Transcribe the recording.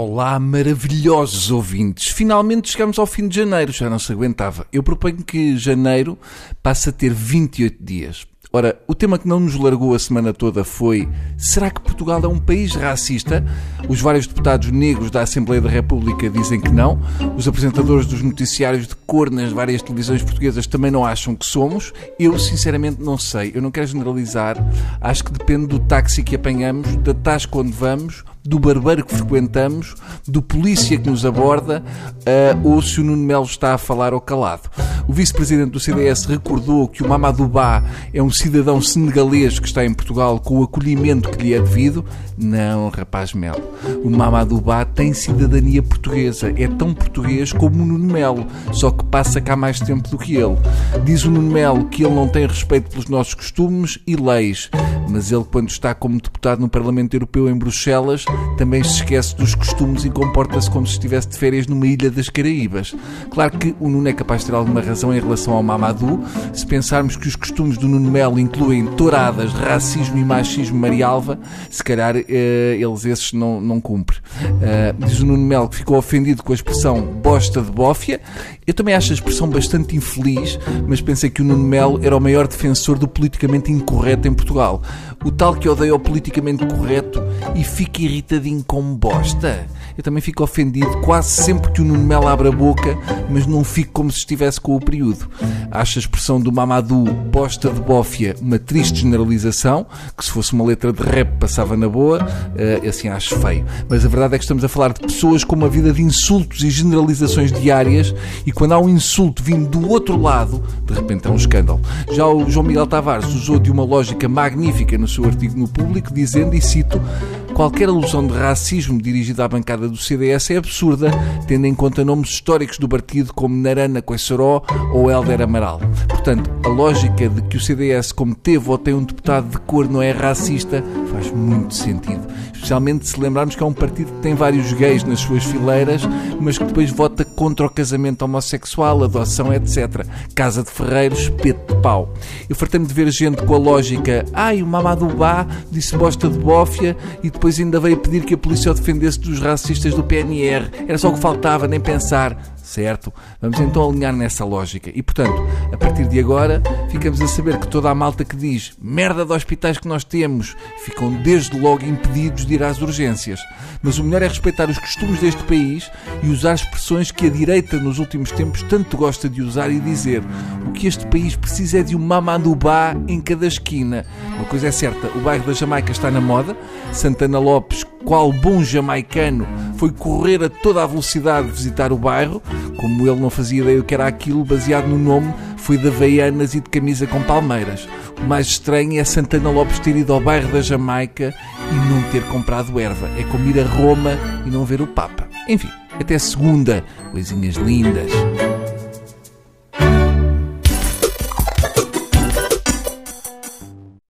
Olá, maravilhosos ouvintes! Finalmente chegamos ao fim de janeiro, já não se aguentava. Eu proponho que janeiro passe a ter 28 dias. Ora, o tema que não nos largou a semana toda foi: será que Portugal é um país racista? Os vários deputados negros da Assembleia da República dizem que não. Os apresentadores dos noticiários de cor nas várias televisões portuguesas também não acham que somos. Eu, sinceramente, não sei. Eu não quero generalizar. Acho que depende do táxi que apanhamos, da tasca onde vamos, do barbeiro que frequentamos, do polícia que nos aborda uh, ou se o Nuno Melo está a falar ou calado. O vice-presidente do CDS recordou que o Mamadou Ba é um cidadão senegalês que está em Portugal com o acolhimento que lhe é devido. Não, rapaz Melo. O Mamadou Ba tem cidadania portuguesa. É tão português como o Nuno Melo, só que passa cá mais tempo do que ele. Diz o Nuno Melo que ele não tem respeito pelos nossos costumes e leis, mas ele, quando está como deputado no Parlamento Europeu em Bruxelas, também se esquece dos costumes e comporta-se como se estivesse de férias numa ilha das Caraíbas. Claro que o Nuno é capaz de ter alguma razão em relação ao Mamadou, se pensarmos que os costumes do Nuno Melo incluem touradas, racismo e machismo marialva, se calhar uh, eles esses não, não cumprem. Uh, diz o Nuno Melo que ficou ofendido com a expressão bosta de bófia. Eu também acho a expressão bastante infeliz, mas pensei que o Nuno Melo era o maior defensor do politicamente incorreto em Portugal. O tal que odeia o politicamente correto e fica irritadinho com bosta eu também fico ofendido quase sempre que o Nuno Melo abre a boca, mas não fico como se estivesse com o período. Acho a expressão do Mamadou bosta de bófia uma triste generalização, que se fosse uma letra de rap passava na boa, uh, assim acho feio. Mas a verdade é que estamos a falar de pessoas com uma vida de insultos e generalizações diárias e quando há um insulto vindo do outro lado, de repente é um escândalo. Já o João Miguel Tavares usou de uma lógica magnífica no seu artigo no público, dizendo, e cito, qualquer alusão de racismo dirigida à bancada do CDS é absurda, tendo em conta nomes históricos do partido como Narana Coissoró ou Helder Amaral. Portanto, a lógica de que o CDS, como teve ou tem um deputado de cor, não é racista, faz muito sentido. Especialmente se lembrarmos que é um partido que tem vários gays nas suas fileiras, mas que depois vota contra o casamento homossexual, adoção, etc. Casa de Ferreiros, espeto de pau. Eu fartei-me de ver gente com a lógica ai, o Mamadou Bá disse bosta de bófia e depois ainda veio pedir que a polícia o defendesse dos racistas do PNR. Era só o que faltava, nem pensar certo? Vamos então alinhar nessa lógica. E portanto, a partir de agora, ficamos a saber que toda a malta que diz merda de hospitais que nós temos ficam desde logo impedidos de ir às urgências. Mas o melhor é respeitar os costumes deste país e usar expressões que a direita nos últimos tempos tanto gosta de usar e dizer que este país precisa é de um mamandubá em cada esquina. Uma coisa é certa, o bairro da Jamaica está na moda, Santana Lopes qual bom jamaicano foi correr a toda a velocidade visitar o bairro, como ele não fazia ideia do que era aquilo, baseado no nome, foi de Havaianas e de camisa com palmeiras. O mais estranho é Santana Lopes ter ido ao bairro da Jamaica e não ter comprado erva. É como ir a Roma e não ver o Papa. Enfim, até segunda, coisinhas lindas.